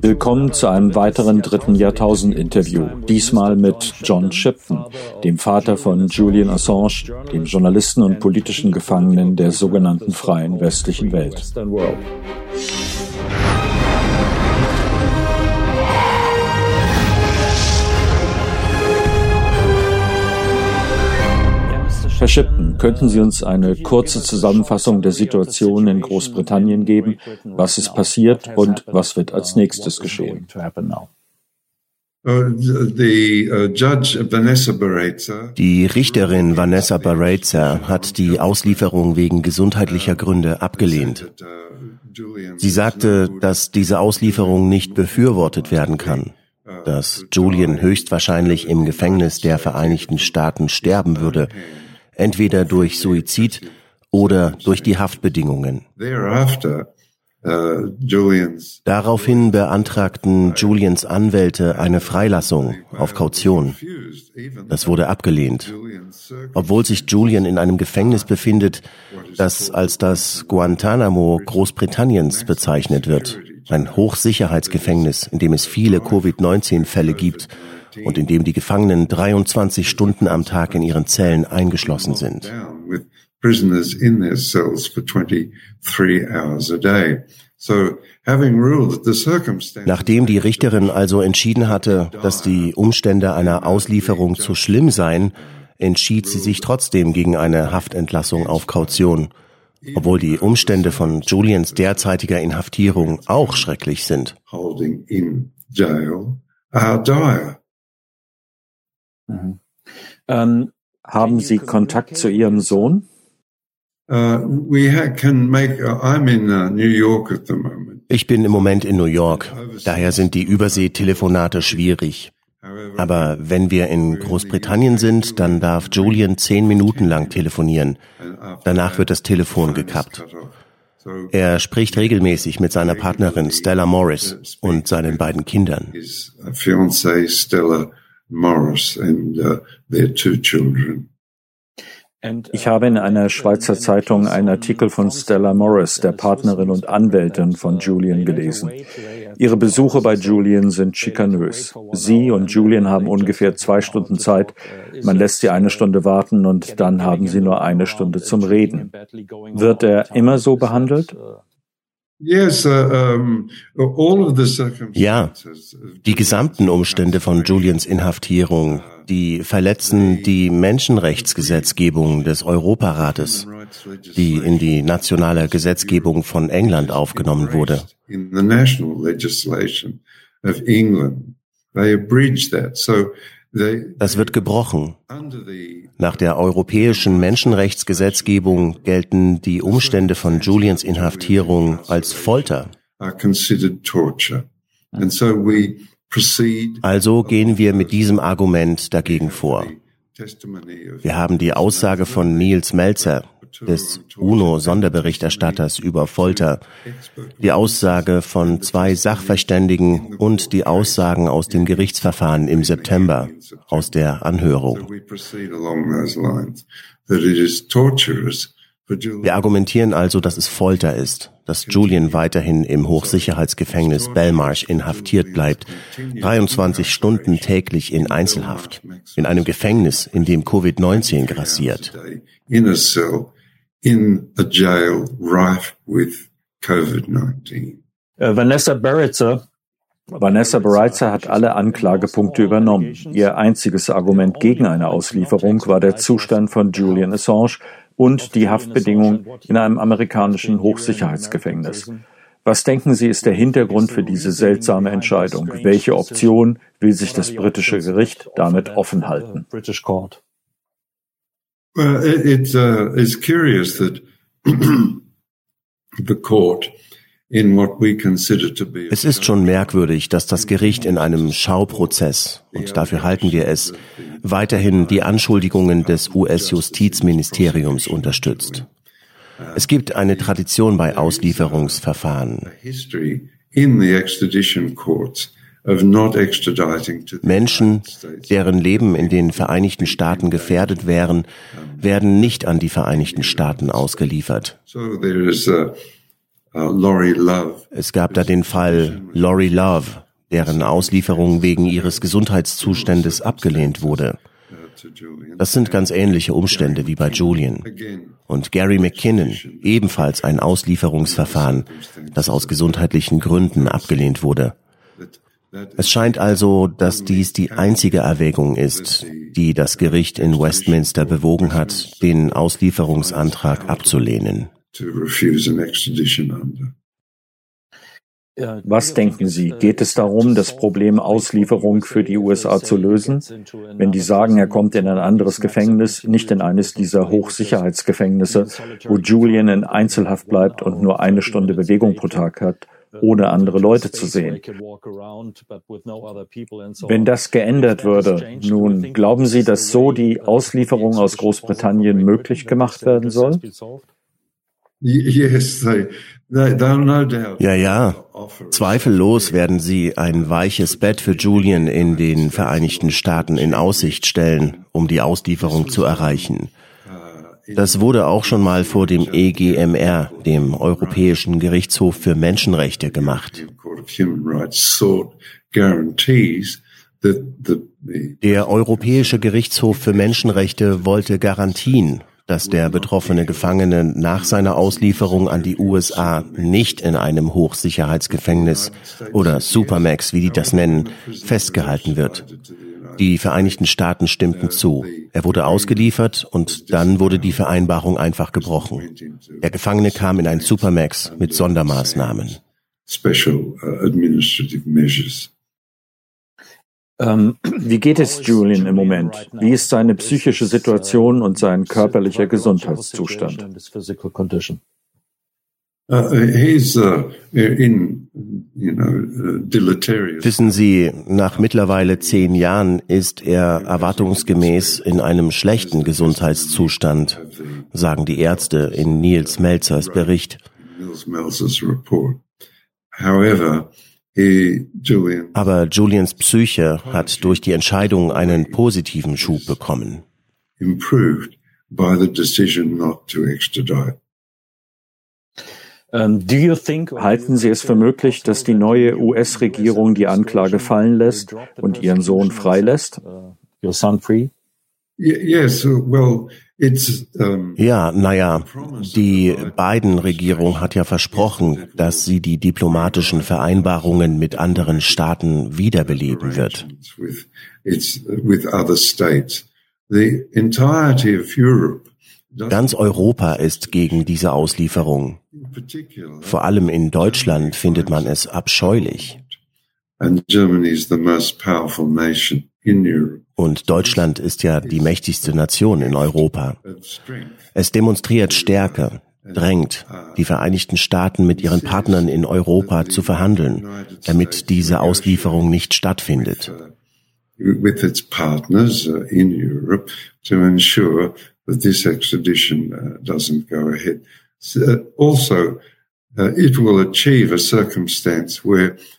Willkommen zu einem weiteren dritten Jahrtausend-Interview. Diesmal mit John Shipton, dem Vater von Julian Assange, dem Journalisten und politischen Gefangenen der sogenannten freien westlichen Welt. Herr Shipton, könnten Sie uns eine kurze Zusammenfassung der Situation in Großbritannien geben? Was ist passiert und was wird als nächstes geschehen? Die Richterin Vanessa Barreza hat die Auslieferung wegen gesundheitlicher Gründe abgelehnt. Sie sagte, dass diese Auslieferung nicht befürwortet werden kann, dass Julian höchstwahrscheinlich im Gefängnis der Vereinigten Staaten sterben würde, entweder durch Suizid oder durch die Haftbedingungen. Daraufhin beantragten Julians Anwälte eine Freilassung auf Kaution. Das wurde abgelehnt, obwohl sich Julian in einem Gefängnis befindet, das als das Guantanamo Großbritanniens bezeichnet wird, ein Hochsicherheitsgefängnis, in dem es viele Covid-19-Fälle gibt und in dem die Gefangenen 23 Stunden am Tag in ihren Zellen eingeschlossen sind. Nachdem die Richterin also entschieden hatte, dass die Umstände einer Auslieferung zu schlimm seien, entschied sie sich trotzdem gegen eine Haftentlassung auf Kaution, obwohl die Umstände von Julians derzeitiger Inhaftierung auch schrecklich sind. Mhm. Ähm, haben Sie Kontakt zu Ihrem Sohn? Uh, uh, ich bin im Moment in New York, daher sind die Überseetelefonate schwierig. Aber wenn wir in Großbritannien sind, dann darf Julian zehn Minuten lang telefonieren. Danach wird das Telefon gekappt. Er spricht regelmäßig mit seiner Partnerin Stella Morris und seinen beiden Kindern. Morris and uh, their two children. Ich habe in einer Schweizer Zeitung einen Artikel von Stella Morris, der Partnerin und Anwältin von Julian, gelesen. Ihre Besuche bei Julian sind schikanös. Sie und Julian haben ungefähr zwei Stunden Zeit. Man lässt sie eine Stunde warten und dann haben sie nur eine Stunde zum Reden. Wird er immer so behandelt? Uh, ja, die gesamten Umstände von Julians Inhaftierung, die verletzen die Menschenrechtsgesetzgebung des Europarates, die in die nationale Gesetzgebung von England aufgenommen wurde. Das wird gebrochen. Nach der europäischen Menschenrechtsgesetzgebung gelten die Umstände von Julians Inhaftierung als Folter. Also gehen wir mit diesem Argument dagegen vor. Wir haben die Aussage von Niels Melzer, des UNO-Sonderberichterstatters über Folter, die Aussage von zwei Sachverständigen und die Aussagen aus dem Gerichtsverfahren im September aus der Anhörung. Wir argumentieren also, dass es Folter ist, dass Julian weiterhin im Hochsicherheitsgefängnis Belmarsh inhaftiert bleibt, 23 Stunden täglich in Einzelhaft, in einem Gefängnis, in dem Covid-19 grassiert jail rife with COVID-19. Äh, Vanessa Baritzer Vanessa Baritzer hat alle Anklagepunkte übernommen. Ihr einziges Argument gegen eine Auslieferung war der Zustand von Julian Assange und die Haftbedingungen in einem amerikanischen Hochsicherheitsgefängnis. Was denken Sie, ist der Hintergrund für diese seltsame Entscheidung? Welche Option will sich das britische Gericht damit offen halten? Well, it, it uh, is curious that the court es ist schon merkwürdig, dass das Gericht in einem Schauprozess, und dafür halten wir es, weiterhin die Anschuldigungen des US-Justizministeriums unterstützt. Es gibt eine Tradition bei Auslieferungsverfahren. Menschen, deren Leben in den Vereinigten Staaten gefährdet wären, werden nicht an die Vereinigten Staaten ausgeliefert. es gab da den Fall Lori Love, deren Auslieferung wegen ihres Gesundheitszustandes abgelehnt wurde. Das sind ganz ähnliche Umstände wie bei Julian. Und Gary McKinnon, ebenfalls ein Auslieferungsverfahren, das aus gesundheitlichen Gründen abgelehnt wurde. Es scheint also, dass dies die einzige Erwägung ist, die das Gericht in Westminster bewogen hat, den Auslieferungsantrag abzulehnen. Was denken Sie? Geht es darum, das Problem Auslieferung für die USA zu lösen? Wenn die sagen, er kommt in ein anderes Gefängnis, nicht in eines dieser Hochsicherheitsgefängnisse, wo Julian in Einzelhaft bleibt und nur eine Stunde Bewegung pro Tag hat, ohne andere Leute zu sehen. Wenn das geändert würde, nun, glauben Sie, dass so die Auslieferung aus Großbritannien möglich gemacht werden soll? Ja, ja. Zweifellos werden sie ein weiches Bett für Julian in den Vereinigten Staaten in Aussicht stellen, um die Auslieferung zu erreichen. Das wurde auch schon mal vor dem EGMR, dem Europäischen Gerichtshof für Menschenrechte, gemacht. Der Europäische Gerichtshof für Menschenrechte wollte Garantien dass der betroffene Gefangene nach seiner Auslieferung an die USA nicht in einem Hochsicherheitsgefängnis oder Supermax, wie die das nennen, festgehalten wird. Die Vereinigten Staaten stimmten zu. Er wurde ausgeliefert und dann wurde die Vereinbarung einfach gebrochen. Der Gefangene kam in ein Supermax mit Sondermaßnahmen. Special uh, administrative measures. Ähm, wie geht es Julian im Moment? Wie ist seine psychische Situation und sein körperlicher Gesundheitszustand? Uh, uh, uh, Wissen Sie, nach mittlerweile zehn Jahren ist er erwartungsgemäß in einem schlechten Gesundheitszustand, sagen die Ärzte in Niels Melzers Bericht. Aber Julians Psyche hat durch die Entscheidung einen positiven Schub bekommen. Halten Sie es für möglich, dass die neue US-Regierung die Anklage fallen lässt und Ihren Sohn freilässt? Yes, well, ja, naja, die Biden-Regierung hat ja versprochen, dass sie die diplomatischen Vereinbarungen mit anderen Staaten wiederbeleben wird. Ganz Europa ist gegen diese Auslieferung. Vor allem in Deutschland findet man es abscheulich. Und Deutschland ist ja die mächtigste Nation in Europa. Es demonstriert Stärke, drängt die Vereinigten Staaten mit ihren Partnern in Europa zu verhandeln, damit diese Auslieferung nicht stattfindet. With its partners uh, in Europe to ensure that this extradition uh, doesn't go ahead. Also, Uh,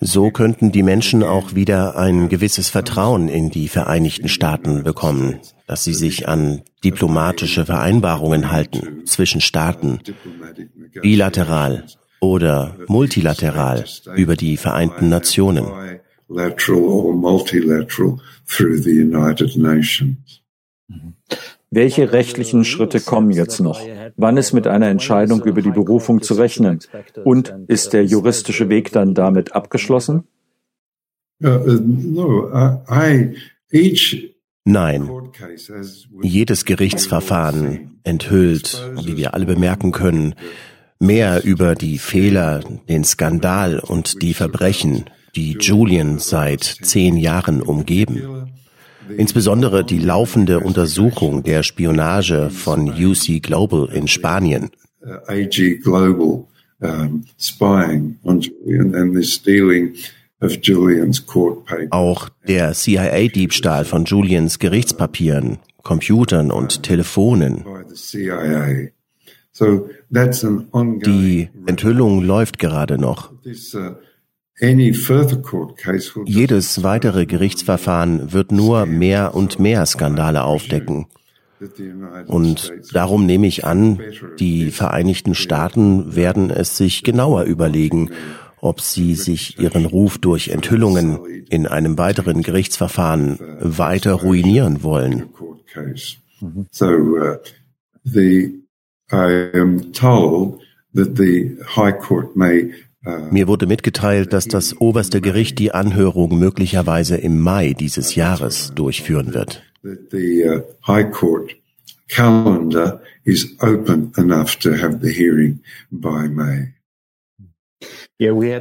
so könnten die Menschen auch wieder ein gewisses Vertrauen in die Vereinigten Staaten bekommen, dass sie sich an diplomatische Vereinbarungen halten zwischen Staaten, bilateral oder multilateral über die Vereinten Nationen. Welche rechtlichen Schritte kommen jetzt noch? Wann ist mit einer Entscheidung über die Berufung zu rechnen? Und ist der juristische Weg dann damit abgeschlossen? Uh, Nein. Jedes Gerichtsverfahren enthüllt, wie wir alle bemerken können, mehr über die Fehler, den Skandal und die Verbrechen, die Julian seit zehn Jahren umgeben. Insbesondere die laufende Untersuchung der Spionage von UC Global in Spanien. AG Global um, spying on Julian and this stealing of Julian's court papers. Auch der CIA-Diebstahl von Julians Gerichtspapieren, Computern und Telefonen. Die Enthüllung läuft gerade noch. Jedes weitere Gerichtsverfahren wird nur mehr und mehr Skandale aufdecken. Und darum nehme ich an, die Vereinigten Staaten werden es sich genauer überlegen, ob sie sich ihren Ruf durch Enthüllungen in einem weiteren Gerichtsverfahren weiter ruinieren wollen. So, uh, the, I am told that the High Court may uh, mir wurde mitgeteilt, dass das oberste Gericht die Anhörung möglicherweise im Mai dieses Jahres durchführen wird.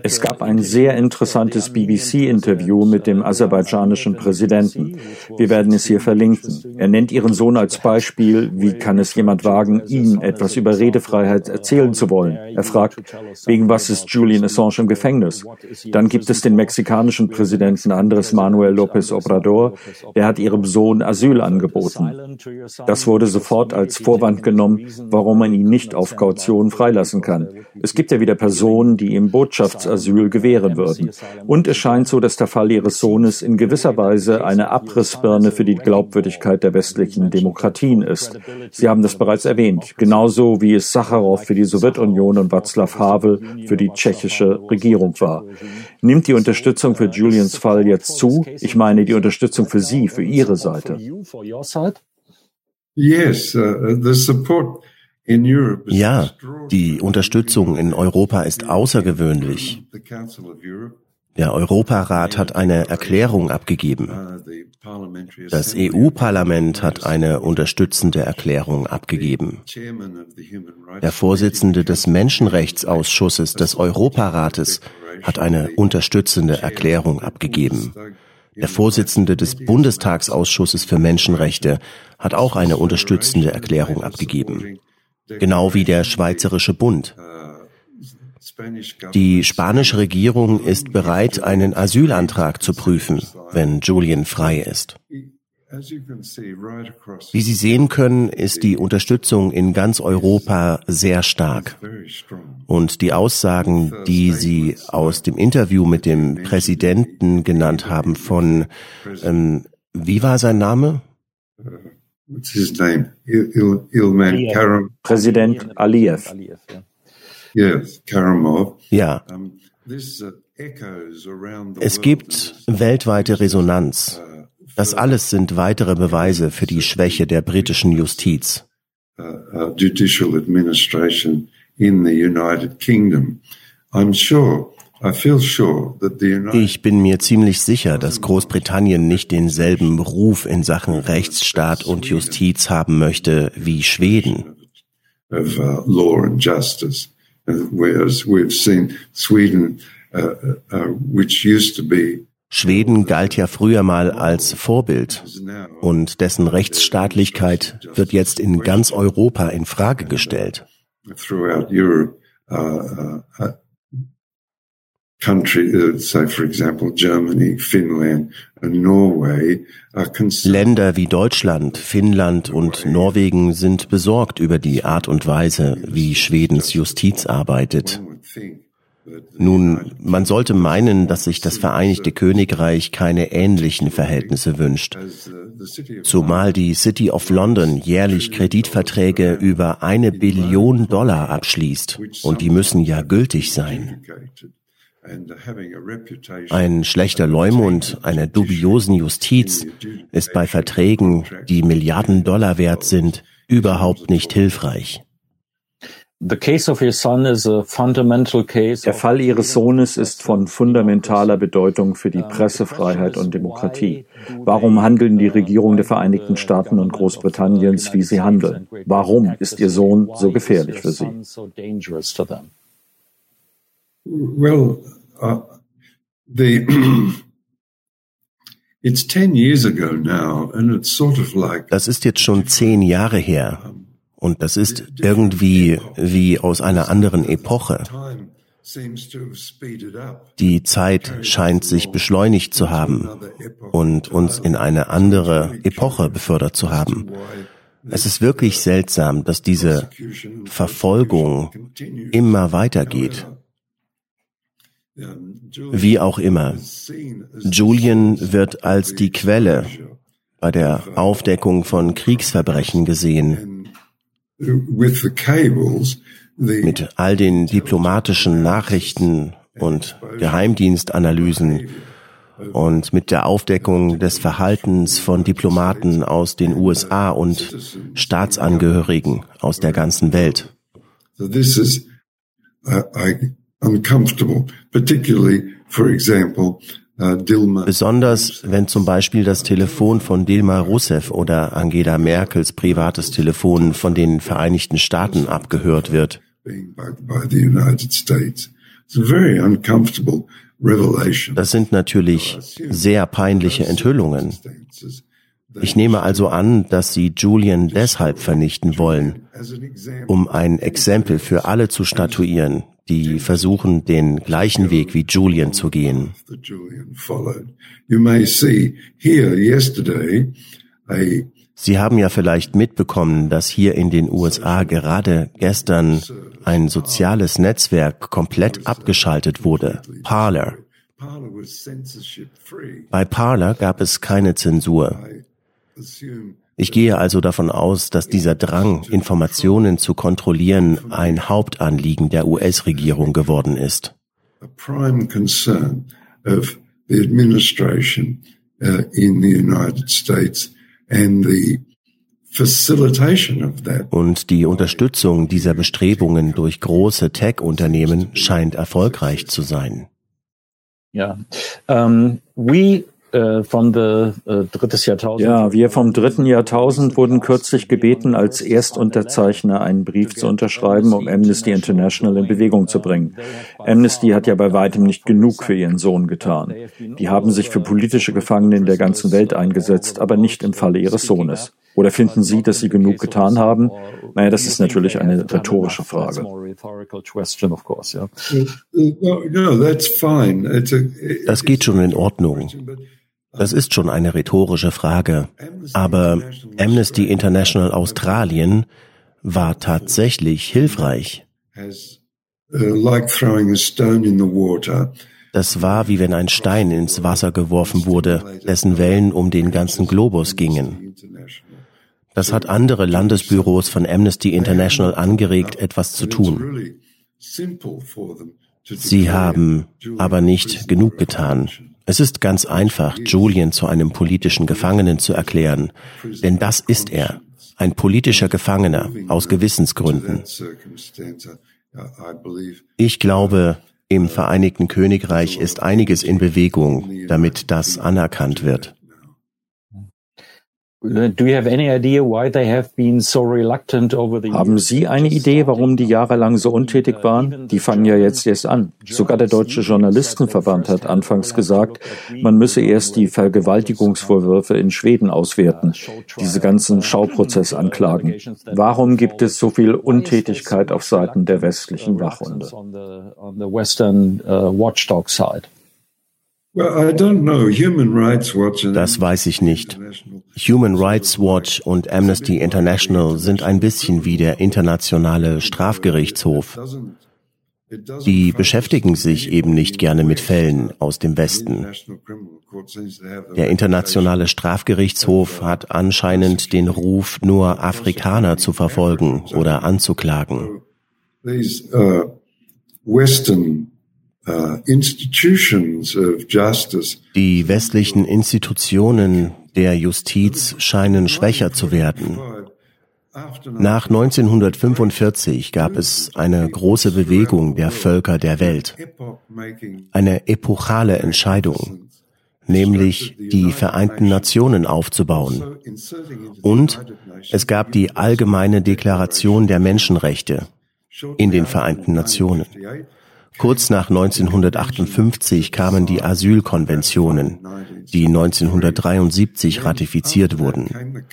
Es gab ein sehr interessantes BBC-Interview mit dem aserbaidschanischen Präsidenten. Wir werden es hier verlinken. Er nennt ihren Sohn als Beispiel, wie kann es jemand wagen, ihm etwas über Redefreiheit erzählen zu wollen. Er fragt, wegen was ist Julian Assange im Gefängnis? Dann gibt es den mexikanischen Präsidenten Andres Manuel López Obrador, der hat ihrem Sohn Asyl angeboten. Das wurde sofort als Vorwand genommen, warum man ihn nicht auf Kaution freilassen kann. Es gibt ja wieder Personen, die ihm Botschaftsasyl gewähren würden. Und es scheint so, dass der Fall ihres Sohnes in gewisser Weise eine Abrissbirne für die Glaubwürdigkeit der westlichen Demokratien ist. Sie haben das bereits erwähnt, genauso wie es Sacharow für die Sowjetunion und Václav Havel für die tschechische Regierung war. Nimmt die Unterstützung für Julians Fall jetzt zu? Ich meine die Unterstützung für Sie, für Ihre Seite. Yes, uh, the support ja, die Unterstützung in Europa ist außergewöhnlich. Der Europarat hat eine Erklärung abgegeben. Das EU-Parlament hat eine unterstützende Erklärung abgegeben. Der Vorsitzende des Menschenrechtsausschusses des Europarates hat eine unterstützende Erklärung abgegeben. Der Vorsitzende des Bundestagsausschusses für Menschenrechte hat auch eine unterstützende Erklärung abgegeben genau wie der Schweizerische Bund. Die spanische Regierung ist bereit, einen Asylantrag zu prüfen, wenn Julian frei ist. Wie Sie sehen können, ist die Unterstützung in ganz Europa sehr stark. Und die Aussagen, die Sie aus dem Interview mit dem Präsidenten genannt haben von, ähm, wie war sein Name? What's his name? Il, Ilman Karam. Präsident Aliyev. Yes, Karamov. Ja. Uh, es gibt weltweite Resonanz. Uh, das alles sind weitere Beweise für die Schwäche der britischen Justiz. Uh, judicial administration in the United Kingdom. I'm sure ich bin mir ziemlich sicher, dass Großbritannien nicht denselben Ruf in Sachen Rechtsstaat und Justiz haben möchte wie Schweden. Schweden galt ja früher mal als Vorbild und dessen Rechtsstaatlichkeit wird jetzt in ganz Europa in Frage gestellt. Länder wie Deutschland, Finnland und Norwegen sind besorgt über die Art und Weise, wie Schwedens Justiz arbeitet. Nun, man sollte meinen, dass sich das Vereinigte Königreich keine ähnlichen Verhältnisse wünscht. Zumal die City of London jährlich Kreditverträge über eine Billion Dollar abschließt und die müssen ja gültig sein. Ein schlechter Leumund einer dubiosen Justiz ist bei Verträgen, die Milliarden Dollar wert sind, überhaupt nicht hilfreich. Der Fall Ihres Sohnes ist von fundamentaler Bedeutung für die Pressefreiheit und Demokratie. Warum handeln die Regierungen der Vereinigten Staaten und Großbritanniens, wie sie handeln? Warum ist Ihr Sohn so gefährlich für Sie? Well, uh, the it's ten years ago now, and it's sort of like. Das ist jetzt schon zehn Jahre her. Und das ist irgendwie wie aus einer anderen Epoche. Die Zeit scheint sich beschleunigt zu haben und uns in eine andere Epoche befördert zu haben. Es ist wirklich seltsam, dass diese Verfolgung immer weitergeht. Wie auch immer, Julian wird als die Quelle bei der Aufdeckung von Kriegsverbrechen gesehen. Mit all den diplomatischen Nachrichten und Geheimdienstanalysen und mit der Aufdeckung des Verhaltens von Diplomaten aus den USA und Staatsangehörigen aus der ganzen Welt. Uncomfortable, particularly, for example, uh, Besonders wenn zum Beispiel das Telefon von Dilma Rousseff oder Angela Merkels privates Telefon von den Vereinigten Staaten abgehört wird. Das sind natürlich sehr peinliche Enthüllungen. Ich nehme also an, dass Sie Julian deshalb vernichten wollen, um ein Exempel für alle zu statuieren, die versuchen, den gleichen Weg wie Julian zu gehen. Sie haben ja vielleicht mitbekommen, dass hier in den USA gerade gestern ein soziales Netzwerk komplett abgeschaltet wurde, Parler. Bei Parler gab es keine Zensur. Ich gehe also davon aus, dass dieser Drang, Informationen zu kontrollieren, ein Hauptanliegen der US-Regierung geworden ist. Und die Unterstützung dieser Bestrebungen durch große Tech-Unternehmen scheint erfolgreich zu sein. Ja, um, we äh, von the, äh, drittes Jahrtausend. Ja, wir vom dritten Jahrtausend wurden kürzlich gebeten, als Erstunterzeichner einen Brief zu unterschreiben, um Amnesty International in Bewegung zu bringen. Amnesty hat ja bei weitem nicht genug für ihren Sohn getan. Die haben sich für politische Gefangene in der ganzen Welt eingesetzt, aber nicht im Falle ihres Sohnes. Oder finden Sie, dass Sie genug getan haben? Naja, das ist natürlich eine rhetorische Frage. Das geht schon in Ordnung. Das ist schon eine rhetorische Frage. Aber Amnesty International Australien war tatsächlich hilfreich. Das war wie wenn ein Stein ins Wasser geworfen wurde, dessen Wellen um den ganzen Globus gingen. Das hat andere Landesbüros von Amnesty International angeregt, etwas zu tun. Sie haben aber nicht genug getan. Es ist ganz einfach, Julian zu einem politischen Gefangenen zu erklären, denn das ist er, ein politischer Gefangener aus Gewissensgründen. Ich glaube, im Vereinigten Königreich ist einiges in Bewegung, damit das anerkannt wird. Haben Sie eine Idee, warum die jahrelang so untätig waren? Die fangen ja jetzt erst an. Sogar der Deutsche Journalistenverband hat anfangs gesagt, man müsse erst die Vergewaltigungsvorwürfe in Schweden auswerten, diese ganzen Schauprozessanklagen. Warum gibt es so viel Untätigkeit auf Seiten der westlichen Wachhunde? Das weiß ich nicht. Human Rights Watch und Amnesty International sind ein bisschen wie der internationale Strafgerichtshof. Die beschäftigen sich eben nicht gerne mit Fällen aus dem Westen. Der internationale Strafgerichtshof hat anscheinend den Ruf, nur Afrikaner zu verfolgen oder anzuklagen. Uh, Western Die westlichen Institutionen der Justiz scheinen schwächer zu werden. Nach 1945 gab es eine große Bewegung der Völker der Welt, eine epochale Entscheidung, nämlich die Vereinten Nationen aufzubauen. Und es gab die allgemeine Deklaration der Menschenrechte in den Vereinten Nationen. Kurz nach 1958 kamen die Asylkonventionen, die 1973 ratifiziert wurden.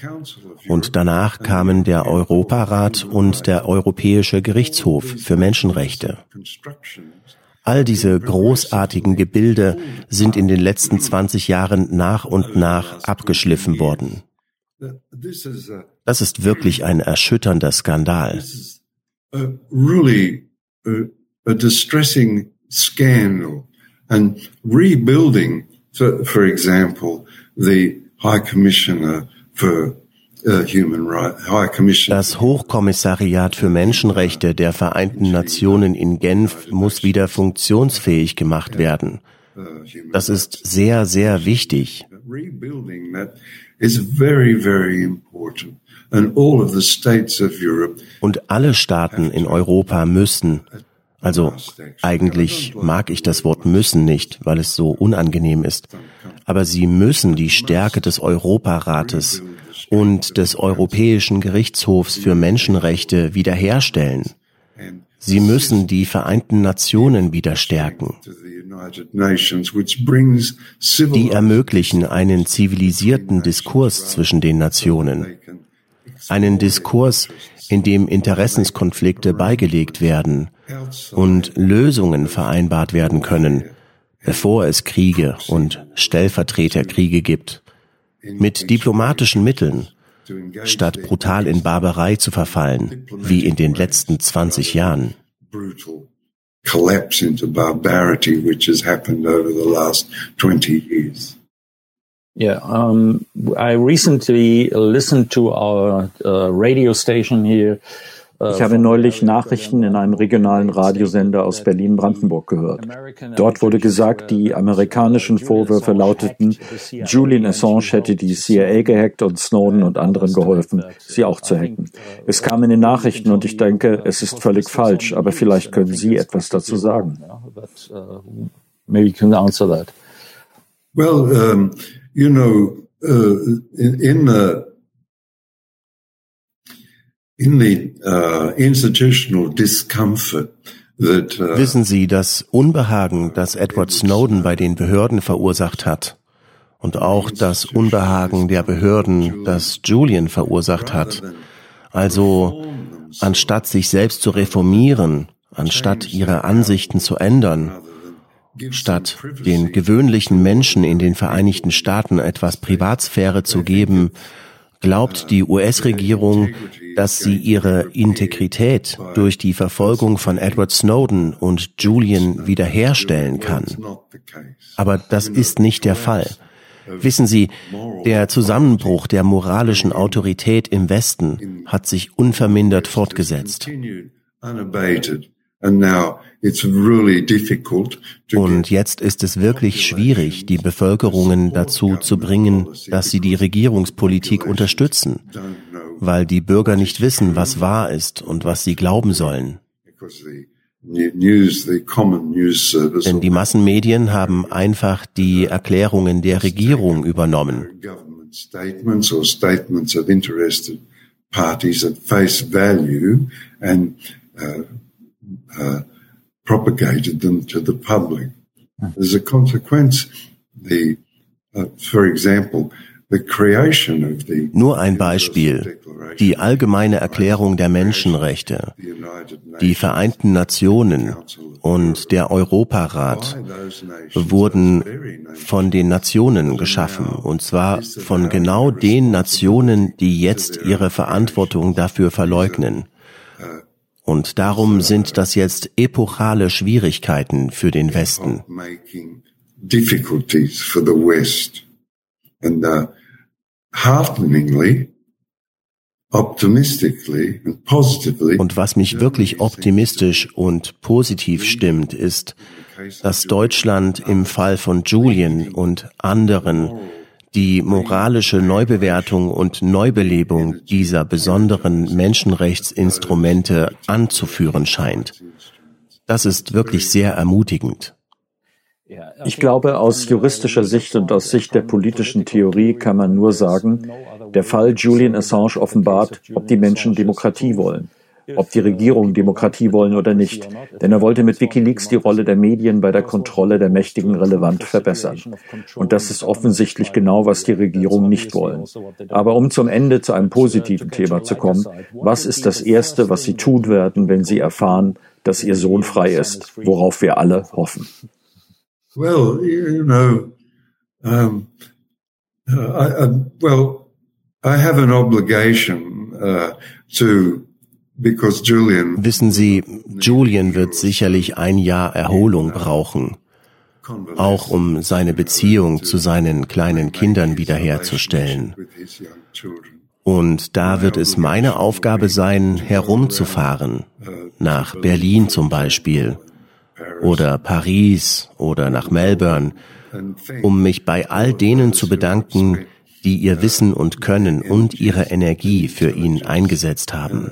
Und danach kamen der Europarat und der Europäische Gerichtshof für Menschenrechte. All diese großartigen Gebilde sind in den letzten 20 Jahren nach und nach abgeschliffen worden. Das ist wirklich ein erschütternder Skandal a distressing scandal and rebuilding, for, for example, the High Commissioner for uh, das Hochkommissariat für Menschenrechte der Vereinten Nationen in Genf muss wieder funktionsfähig gemacht werden. Das ist sehr, sehr wichtig. Und alle Staaten in Europa müssen, also eigentlich mag ich das Wort müssen nicht, weil es so unangenehm ist, aber sie müssen die Stärke des Europarates und des Europäischen Gerichtshofs für Menschenrechte wiederherstellen. Sie müssen die Vereinten Nationen wieder stärken. Die ermöglichen einen zivilisierten Diskurs zwischen den Nationen. Einen Diskurs, in dem Interessenskonflikte beigelegt werden und Lösungen vereinbart werden können, bevor es Kriege und Stellvertreterkriege gibt mit diplomatischen Mitteln, statt brutal in Barbarei zu verfallen, wie in den letzten 20 Jahren. collapse into barbarity which has happened over the last 20 years. Yeah, um, I recently listened to our uh, radio station here ich habe neulich Nachrichten in einem regionalen Radiosender aus Berlin-Brandenburg gehört. Dort wurde gesagt, die amerikanischen Vorwürfe lauteten, Julian Assange hätte die CIA gehackt und Snowden und anderen geholfen, sie auch zu hacken. Es kam in den Nachrichten und ich denke, es ist völlig falsch, aber vielleicht können Sie etwas dazu sagen. Maybe you can answer that. Well, um, you know, uh, in, in the in the uh, institutional discomfort that, uh, Wissen Sie, das Unbehagen, das Edward Snowden bei den Behörden verursacht hat, und auch das Unbehagen der Behörden, das Julian verursacht hat, also anstatt sich selbst zu reformieren, anstatt ihre Ansichten zu ändern, statt den gewöhnlichen Menschen in den Vereinigten Staaten etwas Privatsphäre zu geben, glaubt die US-Regierung, dass sie ihre Integrität durch die Verfolgung von Edward Snowden und Julian wiederherstellen kann. Aber das ist nicht der Fall. Wissen Sie, der Zusammenbruch der moralischen Autorität im Westen hat sich unvermindert fortgesetzt. Und jetzt ist es wirklich schwierig, die Bevölkerungen dazu zu bringen, dass sie die Regierungspolitik unterstützen, weil die Bürger nicht wissen, was wahr ist und was sie glauben sollen. Denn die Massenmedien haben einfach die Erklärungen der Regierung übernommen. Parties at face value and uh, uh, propagated them to the public. As a consequence, the, uh, for example, Nur ein Beispiel. Die allgemeine Erklärung der Menschenrechte, die Vereinten Nationen und der Europarat wurden von den Nationen geschaffen, und zwar von genau den Nationen, die jetzt ihre Verantwortung dafür verleugnen. Und darum sind das jetzt epochale Schwierigkeiten für den Westen. And uh, hearteningly. Und was mich wirklich optimistisch und positiv stimmt, ist, dass Deutschland im Fall von Julian und anderen die moralische Neubewertung und Neubelebung dieser besonderen Menschenrechtsinstrumente anzuführen scheint. Das ist wirklich sehr ermutigend. Ich glaube, aus juristischer Sicht und aus Sicht der politischen Theorie kann man nur sagen, der Fall Julian Assange offenbart, ob die Menschen Demokratie wollen ob die Regierungen Demokratie wollen oder nicht. Denn er wollte mit Wikileaks die Rolle der Medien bei der Kontrolle der Mächtigen relevant verbessern. Und das ist offensichtlich genau, was die Regierungen nicht wollen. Aber um zum Ende zu einem positiven Thema zu kommen, was ist das Erste, was Sie tun werden, wenn Sie erfahren, dass Ihr Sohn frei ist, worauf wir alle hoffen? Well, you know, um, uh, I, I, well, I have an obligation uh, to Wissen Sie, Julian wird sicherlich ein Jahr Erholung brauchen. auch um seine Beziehung zu seinen kleinen Kindern wiederherzustellen. Und da wird es meine Aufgabe sein, herumzufahren, nach Berlin zum Beispiel, oder Paris oder nach Melbourne, um mich bei all denen zu bedanken, die ihr Wissen und Können und ihre Energie für ihn eingesetzt haben.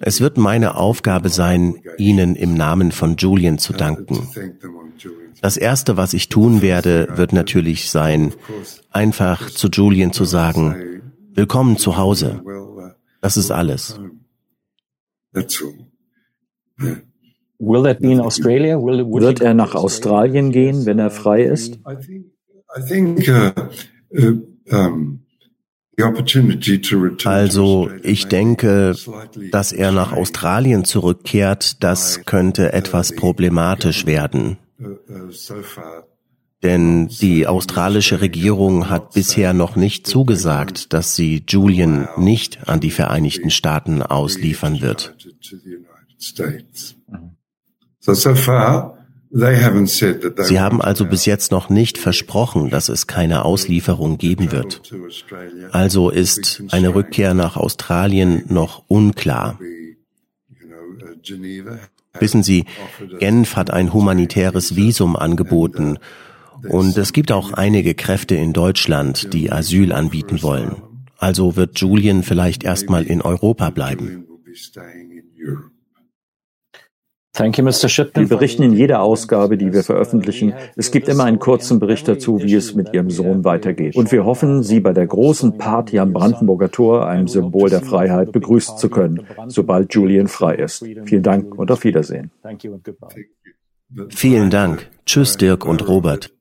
Es wird meine Aufgabe sein, Ihnen im Namen von Julian zu danken. Das Erste, was ich tun werde, wird natürlich sein, einfach zu Julian zu sagen, Willkommen zu Hause. Das ist alles. Wird er nach Australien gehen, wenn er frei ist? Also ich denke, dass er nach Australien zurückkehrt, das könnte etwas problematisch werden. Denn die australische Regierung hat bisher noch nicht zugesagt, dass sie Julian nicht an die Vereinigten Staaten ausliefern wird. So, so far, Sie haben also bis jetzt noch nicht versprochen, dass es keine Auslieferung geben wird. Also ist eine Rückkehr nach Australien noch unklar. Wissen Sie, Genf hat ein humanitäres Visum angeboten und es gibt auch einige Kräfte in Deutschland, die Asyl anbieten wollen. Also wird Julian vielleicht erstmal in Europa bleiben. Wir berichten in jeder Ausgabe, die wir veröffentlichen. Es gibt immer einen kurzen Bericht dazu, wie es mit Ihrem Sohn weitergeht. Und wir hoffen, Sie bei der großen Party am Brandenburger Tor, einem Symbol der Freiheit, begrüßen zu können, sobald Julian frei ist. Vielen Dank und auf Wiedersehen. Vielen Dank. Tschüss, Dirk und Robert.